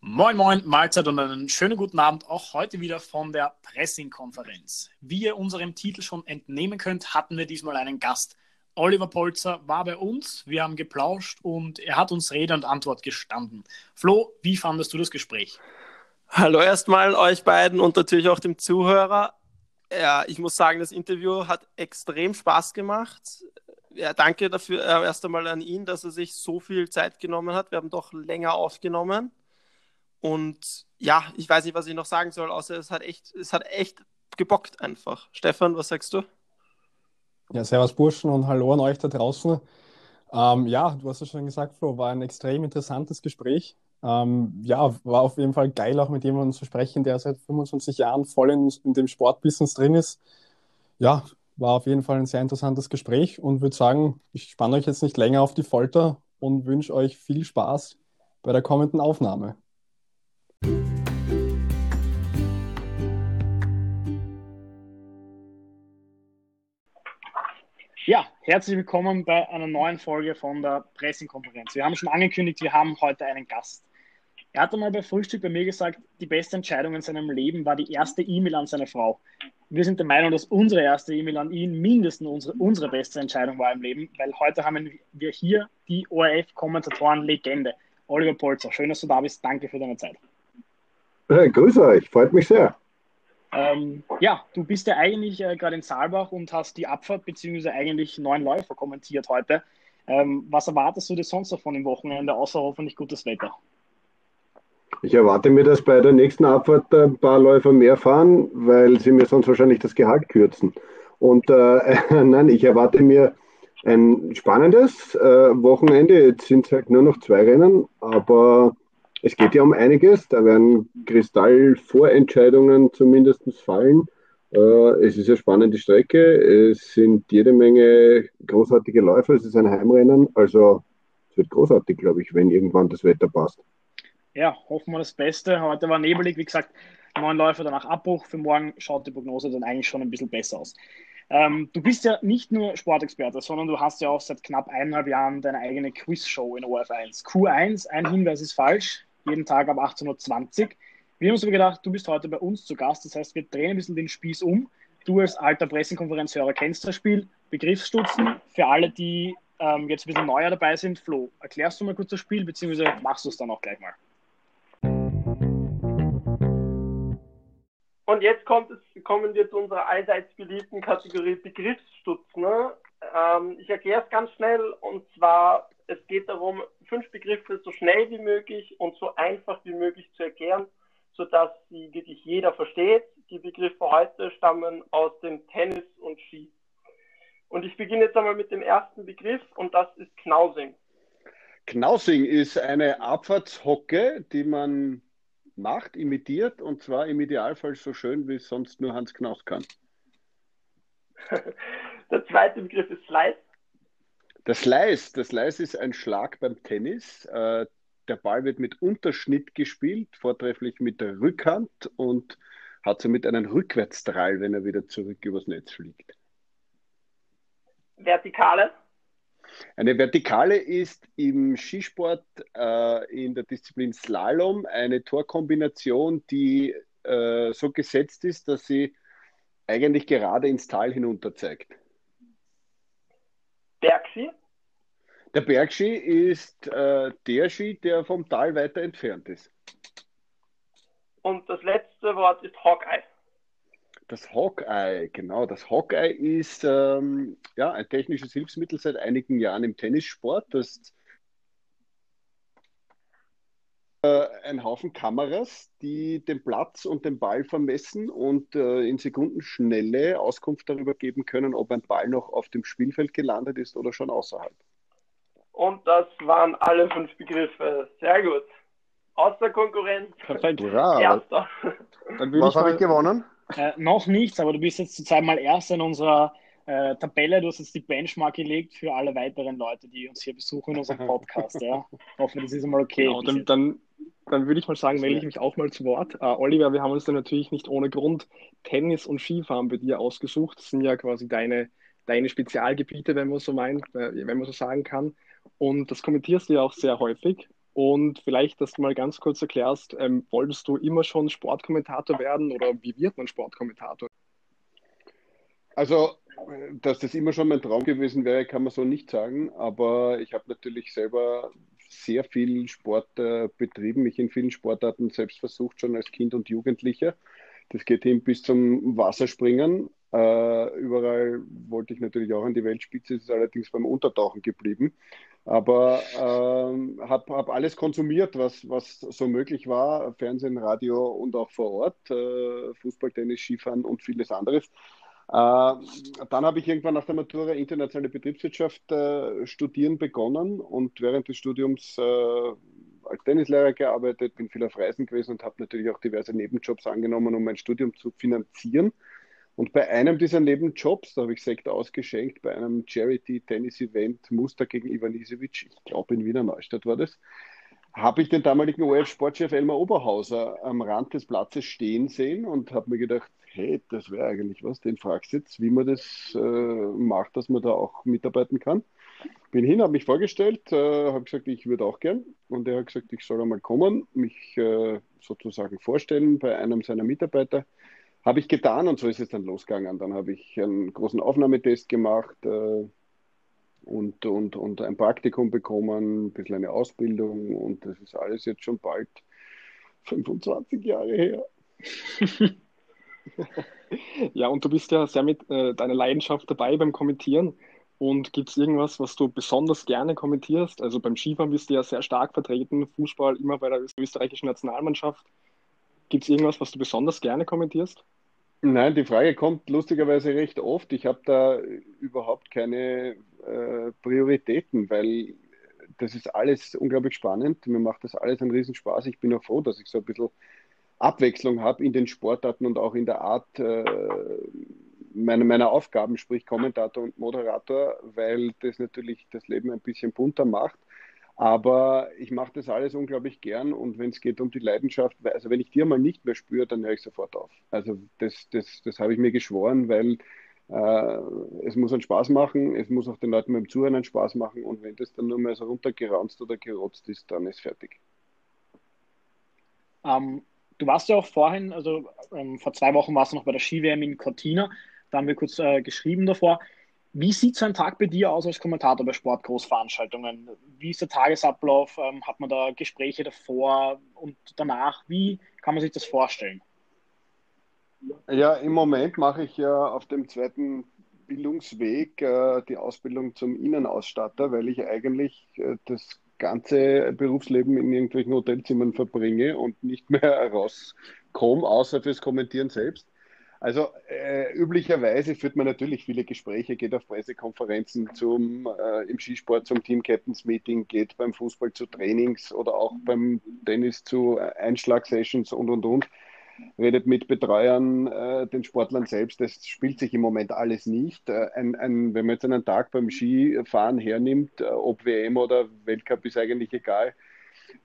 Moin, moin, Mahlzeit und einen schönen guten Abend auch heute wieder von der Pressing-Konferenz. Wie ihr unserem Titel schon entnehmen könnt, hatten wir diesmal einen Gast. Oliver Polzer war bei uns, wir haben geplauscht und er hat uns Rede und Antwort gestanden. Flo, wie fandest du das Gespräch? Hallo erstmal euch beiden und natürlich auch dem Zuhörer. Ja, ich muss sagen, das Interview hat extrem Spaß gemacht. Ja, danke dafür äh, erst einmal an ihn, dass er sich so viel Zeit genommen hat. Wir haben doch länger aufgenommen. Und ja, ich weiß nicht, was ich noch sagen soll, außer es hat echt, es hat echt gebockt einfach. Stefan, was sagst du? Ja, servus Burschen und hallo an euch da draußen. Ähm, ja, du hast es schon gesagt, Flo, war ein extrem interessantes Gespräch. Ähm, ja, war auf jeden Fall geil, auch mit jemandem zu sprechen, der seit 25 Jahren voll in, in dem Sportbusiness drin ist. Ja, war auf jeden Fall ein sehr interessantes Gespräch und würde sagen, ich spanne euch jetzt nicht länger auf die Folter und wünsche euch viel Spaß bei der kommenden Aufnahme. Ja, herzlich willkommen bei einer neuen Folge von der Pressekonferenz. Wir haben schon angekündigt, wir haben heute einen Gast. Er hat einmal bei Frühstück bei mir gesagt, die beste Entscheidung in seinem Leben war die erste E-Mail an seine Frau. Wir sind der Meinung, dass unsere erste E-Mail an ihn mindestens unsere, unsere beste Entscheidung war im Leben, weil heute haben wir hier die ORF-Kommentatoren-Legende, Oliver Polzer. Schön, dass du da bist. Danke für deine Zeit. Hey, grüße euch, freut mich sehr. Ähm, ja, du bist ja eigentlich äh, gerade in Saalbach und hast die Abfahrt bzw. eigentlich neun Läufer kommentiert heute. Ähm, was erwartest du dir sonst noch von dem Wochenende, außer hoffentlich gutes Wetter? Ich erwarte mir, dass bei der nächsten Abfahrt ein paar Läufer mehr fahren, weil sie mir sonst wahrscheinlich das Gehalt kürzen. Und äh, nein, ich erwarte mir ein spannendes äh, Wochenende. Jetzt sind es halt nur noch zwei Rennen, aber es geht ja um einiges. Da werden Kristallvorentscheidungen zumindest fallen. Äh, es ist eine spannende Strecke. Es sind jede Menge großartige Läufer. Es ist ein Heimrennen. Also es wird großartig, glaube ich, wenn irgendwann das Wetter passt. Ja, hoffen wir das Beste. Heute war nebelig, wie gesagt, neun Läufer danach Abbruch. Für morgen schaut die Prognose dann eigentlich schon ein bisschen besser aus. Ähm, du bist ja nicht nur Sportexperte, sondern du hast ja auch seit knapp eineinhalb Jahren deine eigene Quizshow in OF1. Q1, ein Hinweis ist falsch jeden Tag ab 18.20 Uhr. Wir haben uns aber gedacht, du bist heute bei uns zu Gast. Das heißt, wir drehen ein bisschen den Spieß um. Du als alter Pressekonferenzhörer kennst das Spiel. Begriffsstutzen für alle, die ähm, jetzt ein bisschen neuer dabei sind. Flo, erklärst du mal kurz das Spiel, beziehungsweise machst du es dann auch gleich mal? Und jetzt kommt es, kommen wir zu unserer allseits beliebten Kategorie Begriffsstutzen. Ne? Ähm, ich erkläre es ganz schnell und zwar, es geht darum, fünf Begriffe so schnell wie möglich und so einfach wie möglich zu erklären, sodass sie wirklich jeder versteht. Die Begriffe heute stammen aus dem Tennis und Ski. Und ich beginne jetzt einmal mit dem ersten Begriff und das ist Knausing. Knausing ist eine Abfahrtshocke, die man macht, imitiert und zwar im Idealfall so schön, wie es sonst nur Hans Knaus kann. Der zweite Begriff ist Slice. Der Slice, der Slice ist ein Schlag beim Tennis. Äh, der Ball wird mit Unterschnitt gespielt, vortrefflich mit der Rückhand und hat somit einen Rückwärtsdrall, wenn er wieder zurück übers Netz fliegt. Vertikale. Eine Vertikale ist im Skisport äh, in der Disziplin Slalom eine Torkombination, die äh, so gesetzt ist, dass sie eigentlich gerade ins Tal hinunter zeigt. Bergski? Der Bergski ist äh, der Ski, der vom Tal weiter entfernt ist. Und das letzte Wort ist Hawkeye. Das Hawkeye, genau. Das Hawkeye ist ähm, ja, ein technisches Hilfsmittel seit einigen Jahren im Tennissport, das äh, ein Haufen Kameras, die den Platz und den Ball vermessen und äh, in Sekundenschnelle Auskunft darüber geben können, ob ein Ball noch auf dem Spielfeld gelandet ist oder schon außerhalb. Und das waren alle fünf Begriffe. Sehr gut. Außer Konkurrenz. Perfekt. Ja, Erster. Dann Was habe ich gewonnen? Äh, noch nichts, aber du bist jetzt zurzeit mal Erster in unserer äh, Tabelle. Du hast jetzt die Benchmark gelegt für alle weiteren Leute, die uns hier besuchen in unserem Podcast. ja. Hoffen, das ist einmal okay. Genau, dann, dann, dann würde ich mal sagen, melde ich mich auch mal zu Wort. Uh, Oliver, wir haben uns da natürlich nicht ohne Grund Tennis und Skifahren bei dir ausgesucht. Das sind ja quasi deine, deine Spezialgebiete, wenn man so meint, äh, wenn man so sagen kann. und das kommentierst du ja auch sehr häufig. Und vielleicht, dass du mal ganz kurz erklärst, ähm, wolltest du immer schon Sportkommentator werden oder wie wird man Sportkommentator? Also, dass das immer schon mein Traum gewesen wäre, kann man so nicht sagen. Aber ich habe natürlich selber sehr viel Sport äh, betrieben, mich in vielen Sportarten selbst versucht, schon als Kind und Jugendlicher. Das geht hin bis zum Wasserspringen. Äh, überall wollte ich natürlich auch an die Weltspitze, ist allerdings beim Untertauchen geblieben. Aber äh, habe hab alles konsumiert, was, was so möglich war: Fernsehen, Radio und auch vor Ort, äh, Fußball, Tennis, Skifahren und vieles anderes. Äh, dann habe ich irgendwann nach der Matura internationale Betriebswirtschaft äh, studieren begonnen und während des Studiums äh, als Tennislehrer gearbeitet, bin viel auf Reisen gewesen und habe natürlich auch diverse Nebenjobs angenommen, um mein Studium zu finanzieren. Und bei einem dieser Nebenjobs, da habe ich Sekt ausgeschenkt, bei einem Charity-Tennis-Event Muster gegen Ivan Isevic, ich glaube in Wiener Neustadt war das, habe ich den damaligen ORF-Sportchef Elmar Oberhauser am Rand des Platzes stehen sehen und habe mir gedacht, hey, das wäre eigentlich was, den fragst jetzt, wie man das äh, macht, dass man da auch mitarbeiten kann. Bin hin, habe mich vorgestellt, äh, habe gesagt, ich würde auch gern. Und er hat gesagt, ich soll einmal kommen, mich äh, sozusagen vorstellen bei einem seiner Mitarbeiter. Habe ich getan und so ist es dann losgegangen. Dann habe ich einen großen Aufnahmetest gemacht äh, und, und, und ein Praktikum bekommen, ein bisschen eine Ausbildung und das ist alles jetzt schon bald 25 Jahre her. ja, und du bist ja sehr mit äh, deiner Leidenschaft dabei beim Kommentieren. Und gibt es irgendwas, was du besonders gerne kommentierst? Also beim Skifahren bist du ja sehr stark vertreten, Fußball immer bei der österreichischen Nationalmannschaft. Gibt es irgendwas, was du besonders gerne kommentierst? Nein, die Frage kommt lustigerweise recht oft. Ich habe da überhaupt keine äh, Prioritäten, weil das ist alles unglaublich spannend. Mir macht das alles einen Riesenspaß. Ich bin auch froh, dass ich so ein bisschen Abwechslung habe in den Sportarten und auch in der Art äh, meiner, meiner Aufgaben, sprich Kommentator und Moderator, weil das natürlich das Leben ein bisschen bunter macht. Aber ich mache das alles unglaublich gern und wenn es geht um die Leidenschaft, also wenn ich die mal nicht mehr spüre, dann höre ich sofort auf. Also das, das, das habe ich mir geschworen, weil äh, es muss einen Spaß machen, es muss auch den Leuten beim Zuhören einen Spaß machen und wenn das dann nur mehr so runtergeraunzt oder gerotzt ist, dann ist fertig. Ähm, du warst ja auch vorhin, also ähm, vor zwei Wochen warst du noch bei der Ski-WM in Cortina, da haben wir kurz äh, geschrieben davor. Wie sieht so ein Tag bei dir aus als Kommentator bei Sportgroßveranstaltungen? Wie ist der Tagesablauf? Ähm, hat man da Gespräche davor und danach? Wie kann man sich das vorstellen? Ja, im Moment mache ich ja auf dem zweiten Bildungsweg äh, die Ausbildung zum Innenausstatter, weil ich eigentlich äh, das ganze Berufsleben in irgendwelchen Hotelzimmern verbringe und nicht mehr rauskomme, außer fürs Kommentieren selbst. Also äh, üblicherweise führt man natürlich viele Gespräche, geht auf Pressekonferenzen zum, äh, im Skisport zum Team Captains Meeting, geht beim Fußball zu Trainings oder auch beim Tennis zu Einschlagsessions und und und redet mit Betreuern, äh, den Sportlern selbst. Das spielt sich im Moment alles nicht. Äh, ein, ein, wenn man jetzt einen Tag beim Skifahren hernimmt, äh, ob WM oder Weltcup ist eigentlich egal,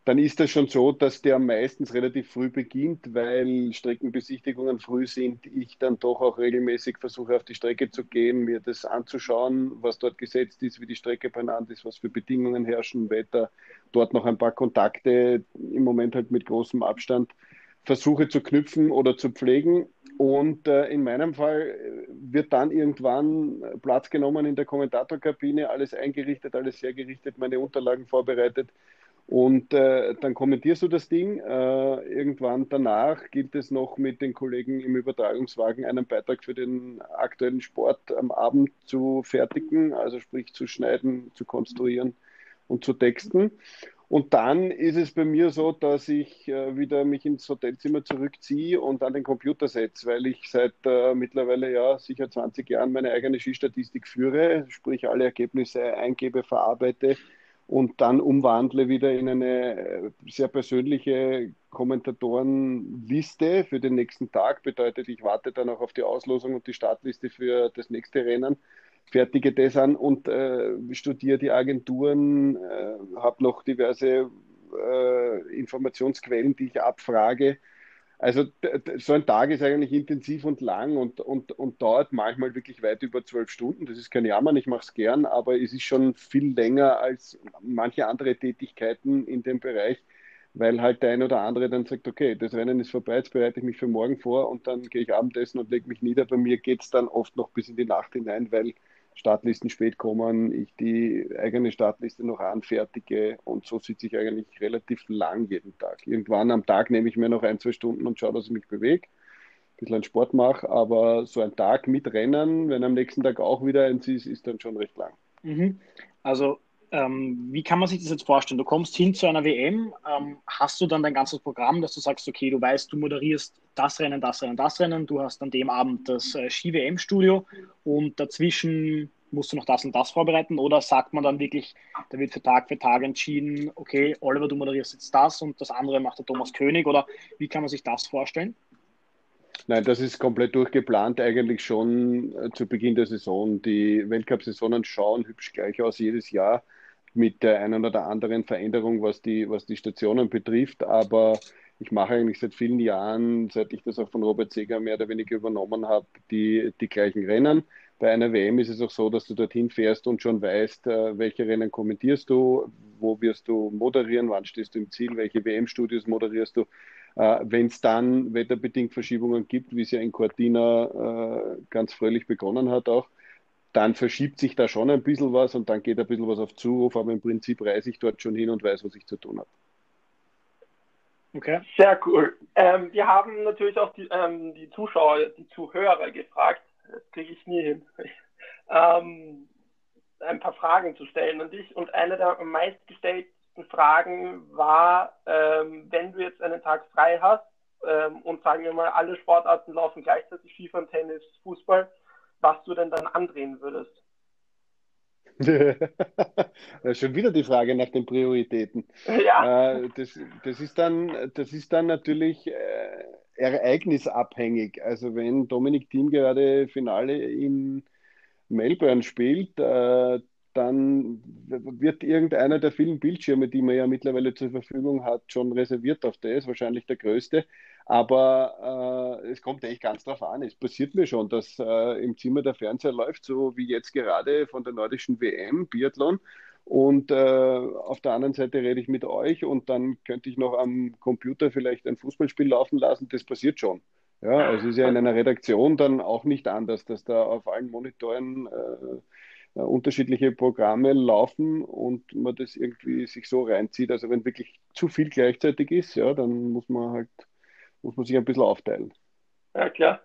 dann ist das schon so, dass der meistens relativ früh beginnt, weil Streckenbesichtigungen früh sind. Ich dann doch auch regelmäßig versuche, auf die Strecke zu gehen, mir das anzuschauen, was dort gesetzt ist, wie die Strecke benannt ist, was für Bedingungen herrschen, Wetter, dort noch ein paar Kontakte, im Moment halt mit großem Abstand versuche zu knüpfen oder zu pflegen. Und äh, in meinem Fall äh, wird dann irgendwann Platz genommen in der Kommentatorkabine, alles eingerichtet, alles hergerichtet, meine Unterlagen vorbereitet. Und äh, dann kommentierst du das Ding. Äh, irgendwann danach gilt es noch mit den Kollegen im Übertragungswagen einen Beitrag für den aktuellen Sport am Abend zu fertigen, also sprich zu schneiden, zu konstruieren und zu texten. Und dann ist es bei mir so, dass ich äh, wieder mich ins Hotelzimmer zurückziehe und an den Computer setze, weil ich seit äh, mittlerweile ja sicher 20 Jahren meine eigene Skistatistik führe, sprich alle Ergebnisse eingebe, verarbeite und dann umwandle wieder in eine äh, sehr persönliche Kommentatorenliste für den nächsten Tag. Bedeutet, ich warte dann auch auf die Auslosung und die Startliste für das nächste Rennen fertige das an und äh, studiere die Agenturen, äh, habe noch diverse äh, Informationsquellen, die ich abfrage. Also so ein Tag ist eigentlich intensiv und lang und, und, und dauert manchmal wirklich weit über zwölf Stunden. Das ist kein Jammern, ich mache es gern, aber es ist schon viel länger als manche andere Tätigkeiten in dem Bereich, weil halt der ein oder andere dann sagt, okay, das Rennen ist vorbei, jetzt bereite ich mich für morgen vor und dann gehe ich Abendessen und lege mich nieder. Bei mir geht es dann oft noch bis in die Nacht hinein, weil Startlisten spät kommen, ich die eigene Startliste noch anfertige und so sitze ich eigentlich relativ lang jeden Tag. Irgendwann am Tag nehme ich mir noch ein, zwei Stunden und schaue, dass ich mich bewege, ein bisschen Sport mache, aber so ein Tag mit Rennen, wenn am nächsten Tag auch wieder eins ist, ist dann schon recht lang. Mhm. Also ähm, wie kann man sich das jetzt vorstellen? Du kommst hin zu einer WM, ähm, hast du dann dein ganzes Programm, dass du sagst, okay, du weißt, du moderierst das Rennen, das Rennen, das Rennen, du hast an dem Abend das äh, Ski-WM-Studio und dazwischen musst du noch das und das vorbereiten oder sagt man dann wirklich, da wird für Tag für Tag entschieden, okay, Oliver, du moderierst jetzt das und das andere macht der Thomas König oder wie kann man sich das vorstellen? Nein, das ist komplett durchgeplant eigentlich schon äh, zu Beginn der Saison. Die Weltcup-Saisonen schauen hübsch gleich aus jedes Jahr mit der einen oder anderen Veränderung, was die, was die Stationen betrifft. Aber ich mache eigentlich seit vielen Jahren, seit ich das auch von Robert Seger mehr oder weniger übernommen habe, die, die gleichen Rennen. Bei einer WM ist es auch so, dass du dorthin fährst und schon weißt, äh, welche Rennen kommentierst du, wo wirst du moderieren, wann stehst du im Ziel, welche WM-Studios moderierst du. Äh, Wenn es dann wetterbedingt Verschiebungen gibt, wie es ja in Cortina äh, ganz fröhlich begonnen hat auch, dann verschiebt sich da schon ein bisschen was und dann geht ein bisschen was auf Zuruf, aber im Prinzip reise ich dort schon hin und weiß, was ich zu tun habe. Okay. Sehr cool. Ähm, wir haben natürlich auch die, ähm, die Zuschauer, die Zuhörer gefragt. Das kriege ich nie hin. ähm, ein paar Fragen zu stellen an dich. Und eine der meistgestellten Fragen war, ähm, wenn du jetzt einen Tag frei hast ähm, und sagen wir mal, alle Sportarten laufen gleichzeitig, Skifahren, Tennis, Fußball, was du denn dann andrehen würdest. Schon wieder die Frage nach den Prioritäten. Ja. Äh, das, das, ist dann, das ist dann natürlich äh, ereignisabhängig. Also wenn Dominik Thiem gerade Finale in Melbourne spielt, äh, dann wird irgendeiner der vielen Bildschirme, die man ja mittlerweile zur Verfügung hat, schon reserviert auf das, wahrscheinlich der größte. Aber äh, es kommt echt ganz drauf an. Es passiert mir schon, dass äh, im Zimmer der Fernseher läuft, so wie jetzt gerade von der nordischen WM, Biathlon. Und äh, auf der anderen Seite rede ich mit euch und dann könnte ich noch am Computer vielleicht ein Fußballspiel laufen lassen. Das passiert schon. Ja, es ist ja in einer Redaktion dann auch nicht anders, dass da auf allen Monitoren äh, unterschiedliche Programme laufen und man das irgendwie sich so reinzieht. Also wenn wirklich zu viel gleichzeitig ist, ja, dann muss man halt muss man sich ein bisschen aufteilen. Ja, klar.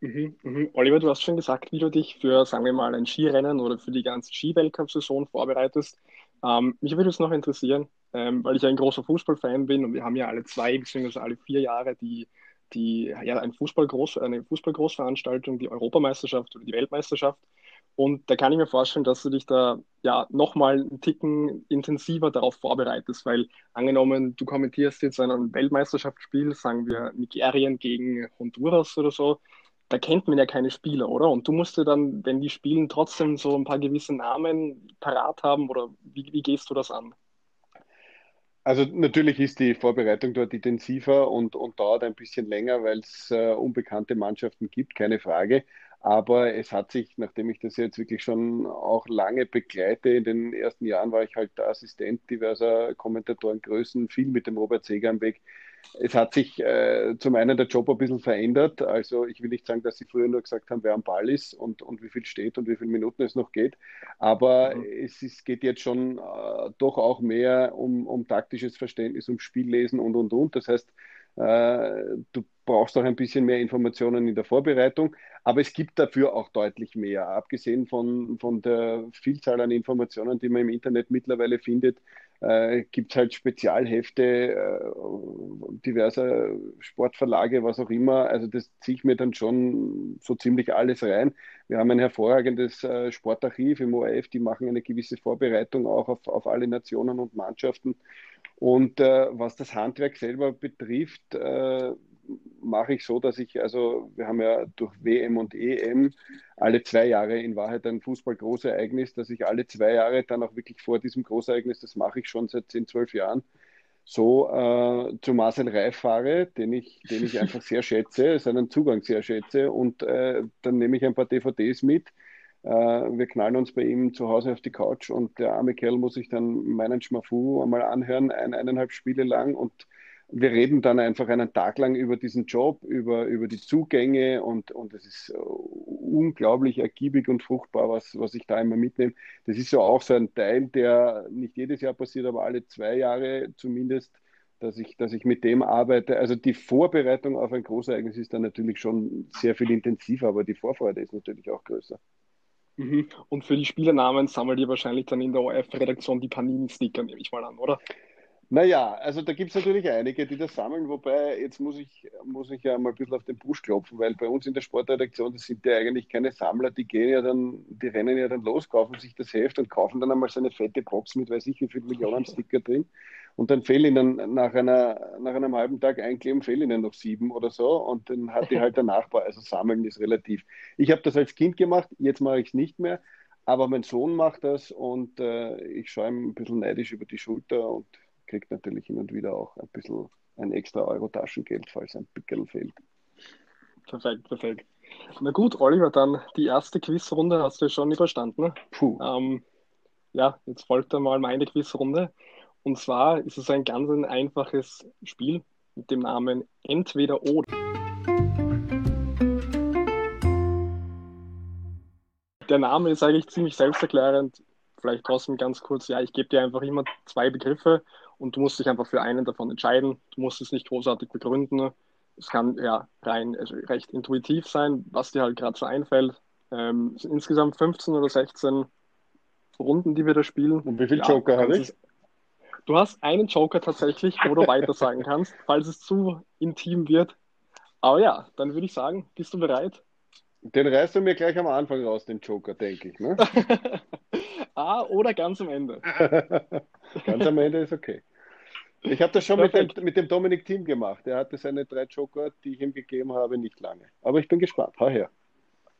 Mhm, mhm. Oliver, du hast schon gesagt, wie du dich für, sagen wir mal, ein Skirennen oder für die ganze Ski-Weltcup-Saison vorbereitest. Ähm, mich würde es noch interessieren, ähm, weil ich ein großer Fußballfan bin und wir haben ja alle zwei bzw. alle vier Jahre die, die, ja, ein Fußballgroß, eine Fußballgroßveranstaltung, die Europameisterschaft oder die Weltmeisterschaft. Und da kann ich mir vorstellen, dass du dich da ja nochmal einen Ticken intensiver darauf vorbereitest, weil angenommen, du kommentierst jetzt ein Weltmeisterschaftsspiel, sagen wir Nigerien gegen Honduras oder so, da kennt man ja keine Spieler, oder? Und du musst dir dann, wenn die spielen, trotzdem so ein paar gewisse Namen parat haben oder wie, wie gehst du das an? Also natürlich ist die Vorbereitung dort intensiver und, und dauert ein bisschen länger, weil es äh, unbekannte Mannschaften gibt, keine Frage. Aber es hat sich, nachdem ich das jetzt wirklich schon auch lange begleite, in den ersten Jahren war ich halt der Assistent diverser Kommentatorengrößen, viel mit dem Robert Seger am Weg. Es hat sich äh, zum einen der Job ein bisschen verändert. Also ich will nicht sagen, dass sie früher nur gesagt haben, wer am Ball ist und, und wie viel steht und wie viele Minuten es noch geht. Aber mhm. es ist, geht jetzt schon äh, doch auch mehr um, um taktisches Verständnis, um Spiellesen und, und, und. Das heißt, du brauchst auch ein bisschen mehr Informationen in der Vorbereitung, aber es gibt dafür auch deutlich mehr. Abgesehen von, von der Vielzahl an Informationen, die man im Internet mittlerweile findet, äh, gibt es halt Spezialhefte äh, diverser Sportverlage, was auch immer. Also das ziehe ich mir dann schon so ziemlich alles rein. Wir haben ein hervorragendes äh, Sportarchiv im ORF, die machen eine gewisse Vorbereitung auch auf, auf alle Nationen und Mannschaften. Und äh, was das Handwerk selber betrifft, äh, mache ich so, dass ich, also wir haben ja durch WM und EM alle zwei Jahre in Wahrheit ein Fußball-Großereignis, dass ich alle zwei Jahre dann auch wirklich vor diesem Großereignis, das mache ich schon seit 10, 12 Jahren, so äh, zu Marcel Reif fahre, den ich, den ich einfach sehr schätze, seinen Zugang sehr schätze und äh, dann nehme ich ein paar DVDs mit. Äh, wir knallen uns bei ihm zu Hause auf die Couch und der arme Kerl muss sich dann meinen Schmafu einmal anhören, ein, eineinhalb Spiele lang und wir reden dann einfach einen Tag lang über diesen Job, über, über die Zugänge und, und es ist äh, unglaublich ergiebig und fruchtbar, was, was ich da immer mitnehme. Das ist so auch so ein Teil, der nicht jedes Jahr passiert, aber alle zwei Jahre zumindest, dass ich, dass ich mit dem arbeite. Also die Vorbereitung auf ein Großereignis ist dann natürlich schon sehr viel intensiver, aber die Vorfreude ist natürlich auch größer. Mhm. Und für die Spielernamen sammelt ihr wahrscheinlich dann in der ORF-Redaktion die Panini-Sticker, nehme ich mal an, oder? Naja, also da gibt es natürlich einige, die das sammeln, wobei jetzt muss ich, muss ich ja mal ein bisschen auf den Busch klopfen, weil bei uns in der Sportredaktion, das sind ja eigentlich keine Sammler, die gehen ja dann, die rennen ja dann los, kaufen sich das Heft und kaufen dann einmal so eine fette Box mit weiß ich wie viel Millionen Sticker drin. Und dann fehlen ihnen nach, einer, nach einem halben Tag einkleben, fehlen ihnen noch sieben oder so. Und dann hat die halt der Nachbar, also sammeln ist relativ. Ich habe das als Kind gemacht, jetzt mache ich es nicht mehr, aber mein Sohn macht das und äh, ich schaue ihm ein bisschen neidisch über die Schulter und kriegt natürlich hin und wieder auch ein bisschen ein extra Euro Taschengeld, falls ein Pickel fehlt. Perfekt, perfekt. Na gut, Oliver, dann die erste Quizrunde hast du schon überstanden. Puh. Ähm, ja, jetzt folgt einmal meine Quizrunde. Und zwar ist es ein ganz ein einfaches Spiel mit dem Namen Entweder oder. Der Name ist eigentlich ziemlich selbsterklärend. Vielleicht trotzdem ganz kurz, ja, ich gebe dir einfach immer zwei Begriffe und du musst dich einfach für einen davon entscheiden. Du musst es nicht großartig begründen. Es kann ja rein also recht intuitiv sein, was dir halt gerade so einfällt. Ähm, es sind insgesamt 15 oder 16 Runden, die wir da spielen. Und wie viele ja, Joker habe ich? Du hast einen Joker tatsächlich, wo du weiter sagen kannst, falls es zu intim wird. Aber ja, dann würde ich sagen, bist du bereit? Den reißt du mir gleich am Anfang raus, den Joker, denke ich. Ne? ah, oder ganz am Ende. ganz am Ende ist okay. Ich habe das schon mit dem, mit dem Dominik Team gemacht. Er hatte seine drei Joker, die ich ihm gegeben habe, nicht lange. Aber ich bin gespannt. Hau her.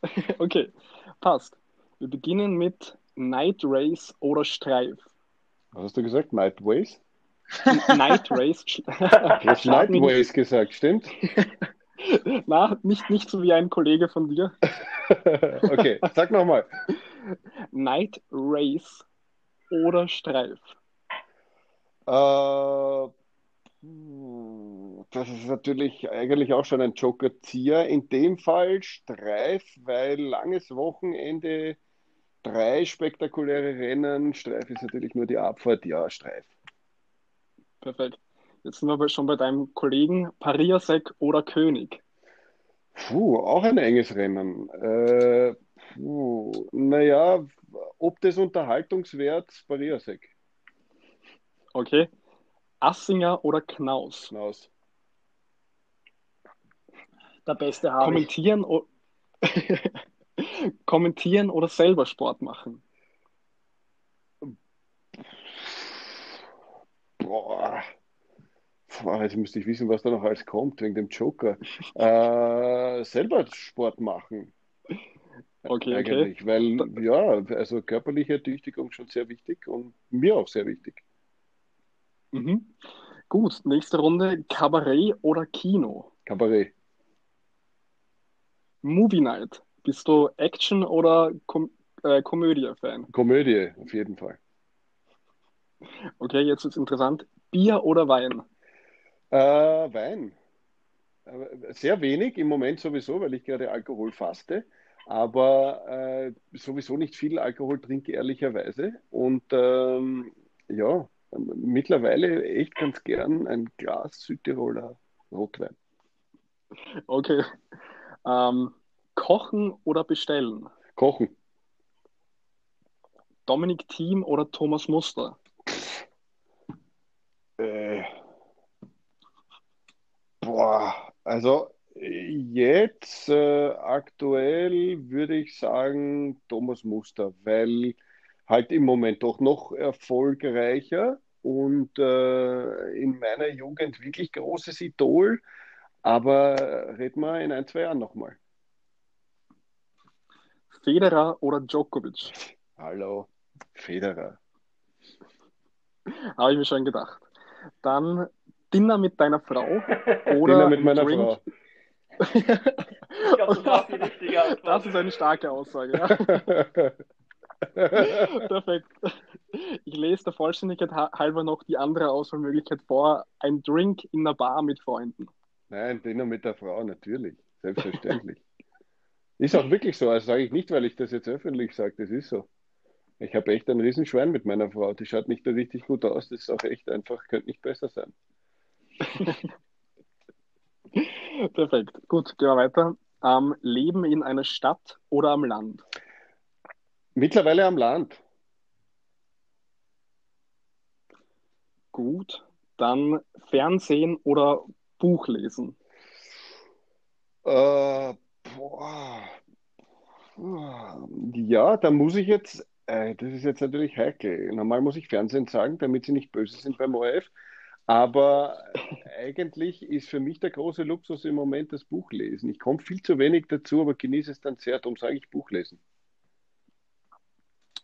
okay, passt. Wir beginnen mit Night Race oder Streif. Was hast du gesagt? Night Race? Night Race. du hast Night Race gesagt, stimmt? Na, nicht, nicht so wie ein Kollege von dir. okay, sag nochmal. Night Race oder Streif? Äh, das ist natürlich eigentlich auch schon ein Joker-Zieher. In dem Fall Streif, weil langes Wochenende, drei spektakuläre Rennen. Streif ist natürlich nur die Abfahrt. Ja, Streif. Perfekt. Jetzt sind wir schon bei deinem Kollegen Pariasek oder König. Puh, auch ein enges Rennen. Äh, puh, naja, ob des Unterhaltungswerts Pariasek. Okay. Assinger oder Knaus? Knaus. Der beste habe Kommentieren, Kommentieren oder selber Sport machen? Boah. Boah, jetzt müsste ich wissen, was da noch alles kommt wegen dem Joker. äh, selber Sport machen. Okay, Eigentlich, okay. Weil, ja, also körperliche Ertüchtigung schon sehr wichtig und mir auch sehr wichtig. Mhm. Gut, nächste Runde. Kabarett oder Kino? Kabarett. Movie Night. Bist du Action- oder Kom äh, Komödie-Fan? Komödie, auf jeden Fall. Okay, jetzt ist interessant. Bier oder Wein? Äh, Wein. Äh, sehr wenig im Moment sowieso, weil ich gerade Alkohol faste. Aber äh, sowieso nicht viel Alkohol trinke, ehrlicherweise. Und ähm, ja, mittlerweile echt ganz gern ein Glas Südtiroler Rotwein. Okay. Ähm, kochen oder bestellen? Kochen. Dominik Thiem oder Thomas Muster? Äh, boah, also jetzt äh, aktuell würde ich sagen Thomas Muster, weil halt im Moment doch noch erfolgreicher und äh, in meiner Jugend wirklich großes Idol. Aber reden wir in ein, zwei Jahren nochmal. Federer oder Djokovic? Hallo, Federer. Habe ich mir schon gedacht. Dann Dinner mit deiner Frau oder Dinner mit meiner Drink. Frau. ich glaube, das war die richtige Antwort. Das ist eine starke Aussage. Ja. Perfekt. Ich lese der Vollständigkeit halber noch die andere Auswahlmöglichkeit vor. Ein Drink in einer Bar mit Freunden. Nein, Dinner mit der Frau, natürlich. Selbstverständlich. ist auch wirklich so. Also sage ich nicht, weil ich das jetzt öffentlich sage. Das ist so. Ich habe echt ein Riesenschwein mit meiner Frau. Die schaut nicht so richtig gut aus. Das ist auch echt einfach, könnte nicht besser sein. Perfekt. Gut, gehen wir weiter. Ähm, Leben in einer Stadt oder am Land? Mittlerweile am Land. Gut, dann Fernsehen oder Buch lesen? Äh, ja, da muss ich jetzt, äh, das ist jetzt natürlich heikel. Normal muss ich Fernsehen sagen, damit sie nicht böse sind beim ORF. Aber eigentlich ist für mich der große Luxus im Moment das Buchlesen. Ich komme viel zu wenig dazu, aber genieße es dann sehr. Darum sage ich Buchlesen.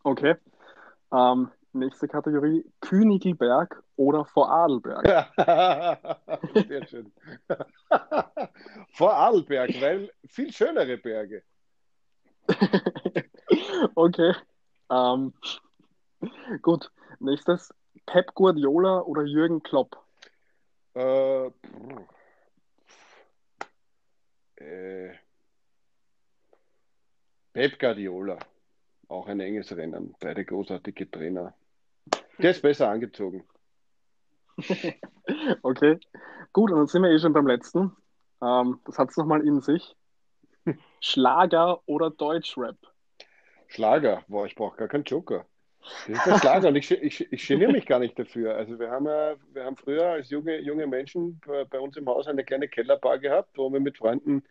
Okay. Ähm, nächste Kategorie: Königelberg oder Vorarlberg? Sehr schön. Vorarlberg, weil viel schönere Berge. okay. Ähm, gut. Nächstes: Pep Guardiola oder Jürgen Klopp? Äh, äh, Pep Guardiola. Auch ein enges Rennen. Beide großartige Trainer. Der ist besser angezogen. okay. Gut, und dann sind wir eh schon beim letzten. Ähm, das hat es nochmal in sich. Schlager oder Deutschrap? Schlager. Boah, ich brauche gar keinen Joker. Das ist Schlager und ich, ich, ich geniere mich gar nicht dafür. Also wir haben wir haben früher als junge, junge Menschen bei, bei uns im Haus eine kleine Kellerbar gehabt, wo wir mit Freunden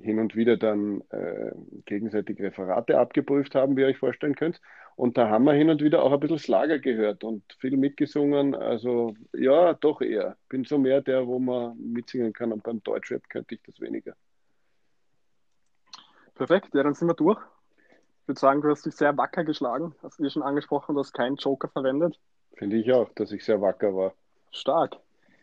hin und wieder dann äh, gegenseitig Referate abgeprüft haben, wie ihr euch vorstellen könnt. Und da haben wir hin und wieder auch ein bisschen Schlager gehört und viel mitgesungen. Also ja, doch eher. Bin so mehr der, wo man mitsingen kann und beim Deutschrap könnte ich das weniger. Perfekt, ja, dann sind wir durch. Ich würde sagen, du hast dich sehr wacker geschlagen. Hast du dir schon angesprochen, dass kein Joker verwendet? Finde ich auch, dass ich sehr wacker war. Stark.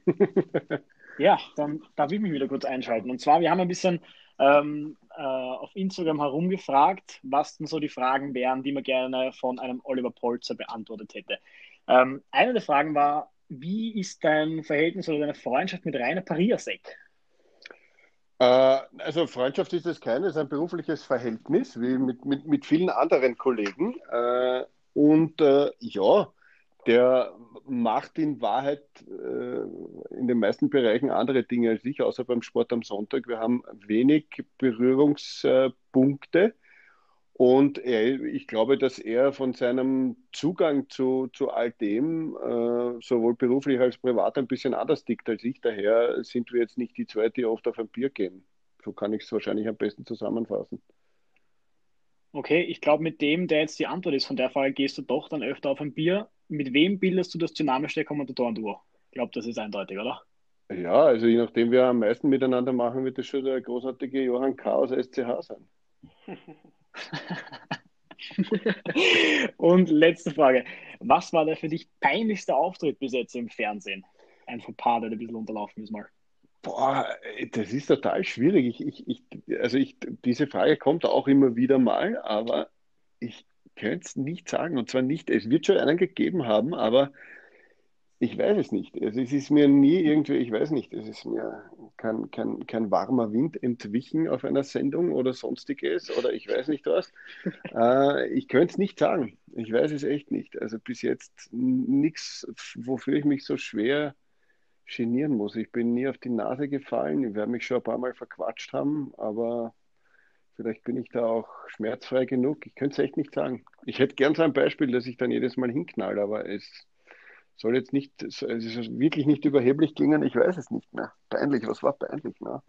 ja, dann darf ich mich wieder kurz einschalten. Und zwar, wir haben ein bisschen ähm, äh, auf Instagram herumgefragt, was denn so die Fragen wären, die man gerne von einem Oliver Polzer beantwortet hätte. Ähm, eine der Fragen war, wie ist dein Verhältnis oder deine Freundschaft mit Rainer Pariasek? Äh, also Freundschaft ist es keine, es ist ein berufliches Verhältnis, wie mit, mit, mit vielen anderen Kollegen. Äh, und äh, ja, der macht in Wahrheit in den meisten Bereichen andere Dinge als ich, außer beim Sport am Sonntag. Wir haben wenig Berührungspunkte. Und er, ich glaube, dass er von seinem Zugang zu, zu all dem, äh, sowohl beruflich als privat, ein bisschen anders tickt als ich. Daher sind wir jetzt nicht die zwei, die oft auf ein Bier gehen. So kann ich es wahrscheinlich am besten zusammenfassen. Okay, ich glaube, mit dem, der jetzt die Antwort ist, von der Frage gehst du doch dann öfter auf ein Bier mit wem bildest du das dynamische Kommentatoren-Duo? Ich glaube, das ist eindeutig, oder? Ja, also je nachdem, wer am meisten miteinander machen, wird das schon der großartige Johann K. aus SCH sein. Und letzte Frage. Was war der für dich peinlichste Auftritt bis jetzt im Fernsehen? Ein Fauxpas, der ein bisschen unterlaufen ist mal. Boah, das ist total schwierig. Ich, ich, ich, also ich, diese Frage kommt auch immer wieder mal, aber ich, könnte es nicht sagen. Und zwar nicht, es wird schon einen gegeben haben, aber ich weiß es nicht. Also es ist mir nie irgendwie, ich weiß nicht, es ist mir kein, kein, kein warmer Wind entwichen auf einer Sendung oder sonstiges oder ich weiß nicht was. äh, ich könnte es nicht sagen. Ich weiß es echt nicht. Also bis jetzt nichts, wofür ich mich so schwer genieren muss. Ich bin nie auf die Nase gefallen. Ich werde mich schon ein paar Mal verquatscht haben, aber Vielleicht bin ich da auch schmerzfrei genug. Ich könnte es echt nicht sagen. Ich hätte gern so ein Beispiel, dass ich dann jedes Mal hinknall, aber es soll jetzt nicht, es ist wirklich nicht überheblich klingen. Ich weiß es nicht mehr. Peinlich, was war peinlich? Ne?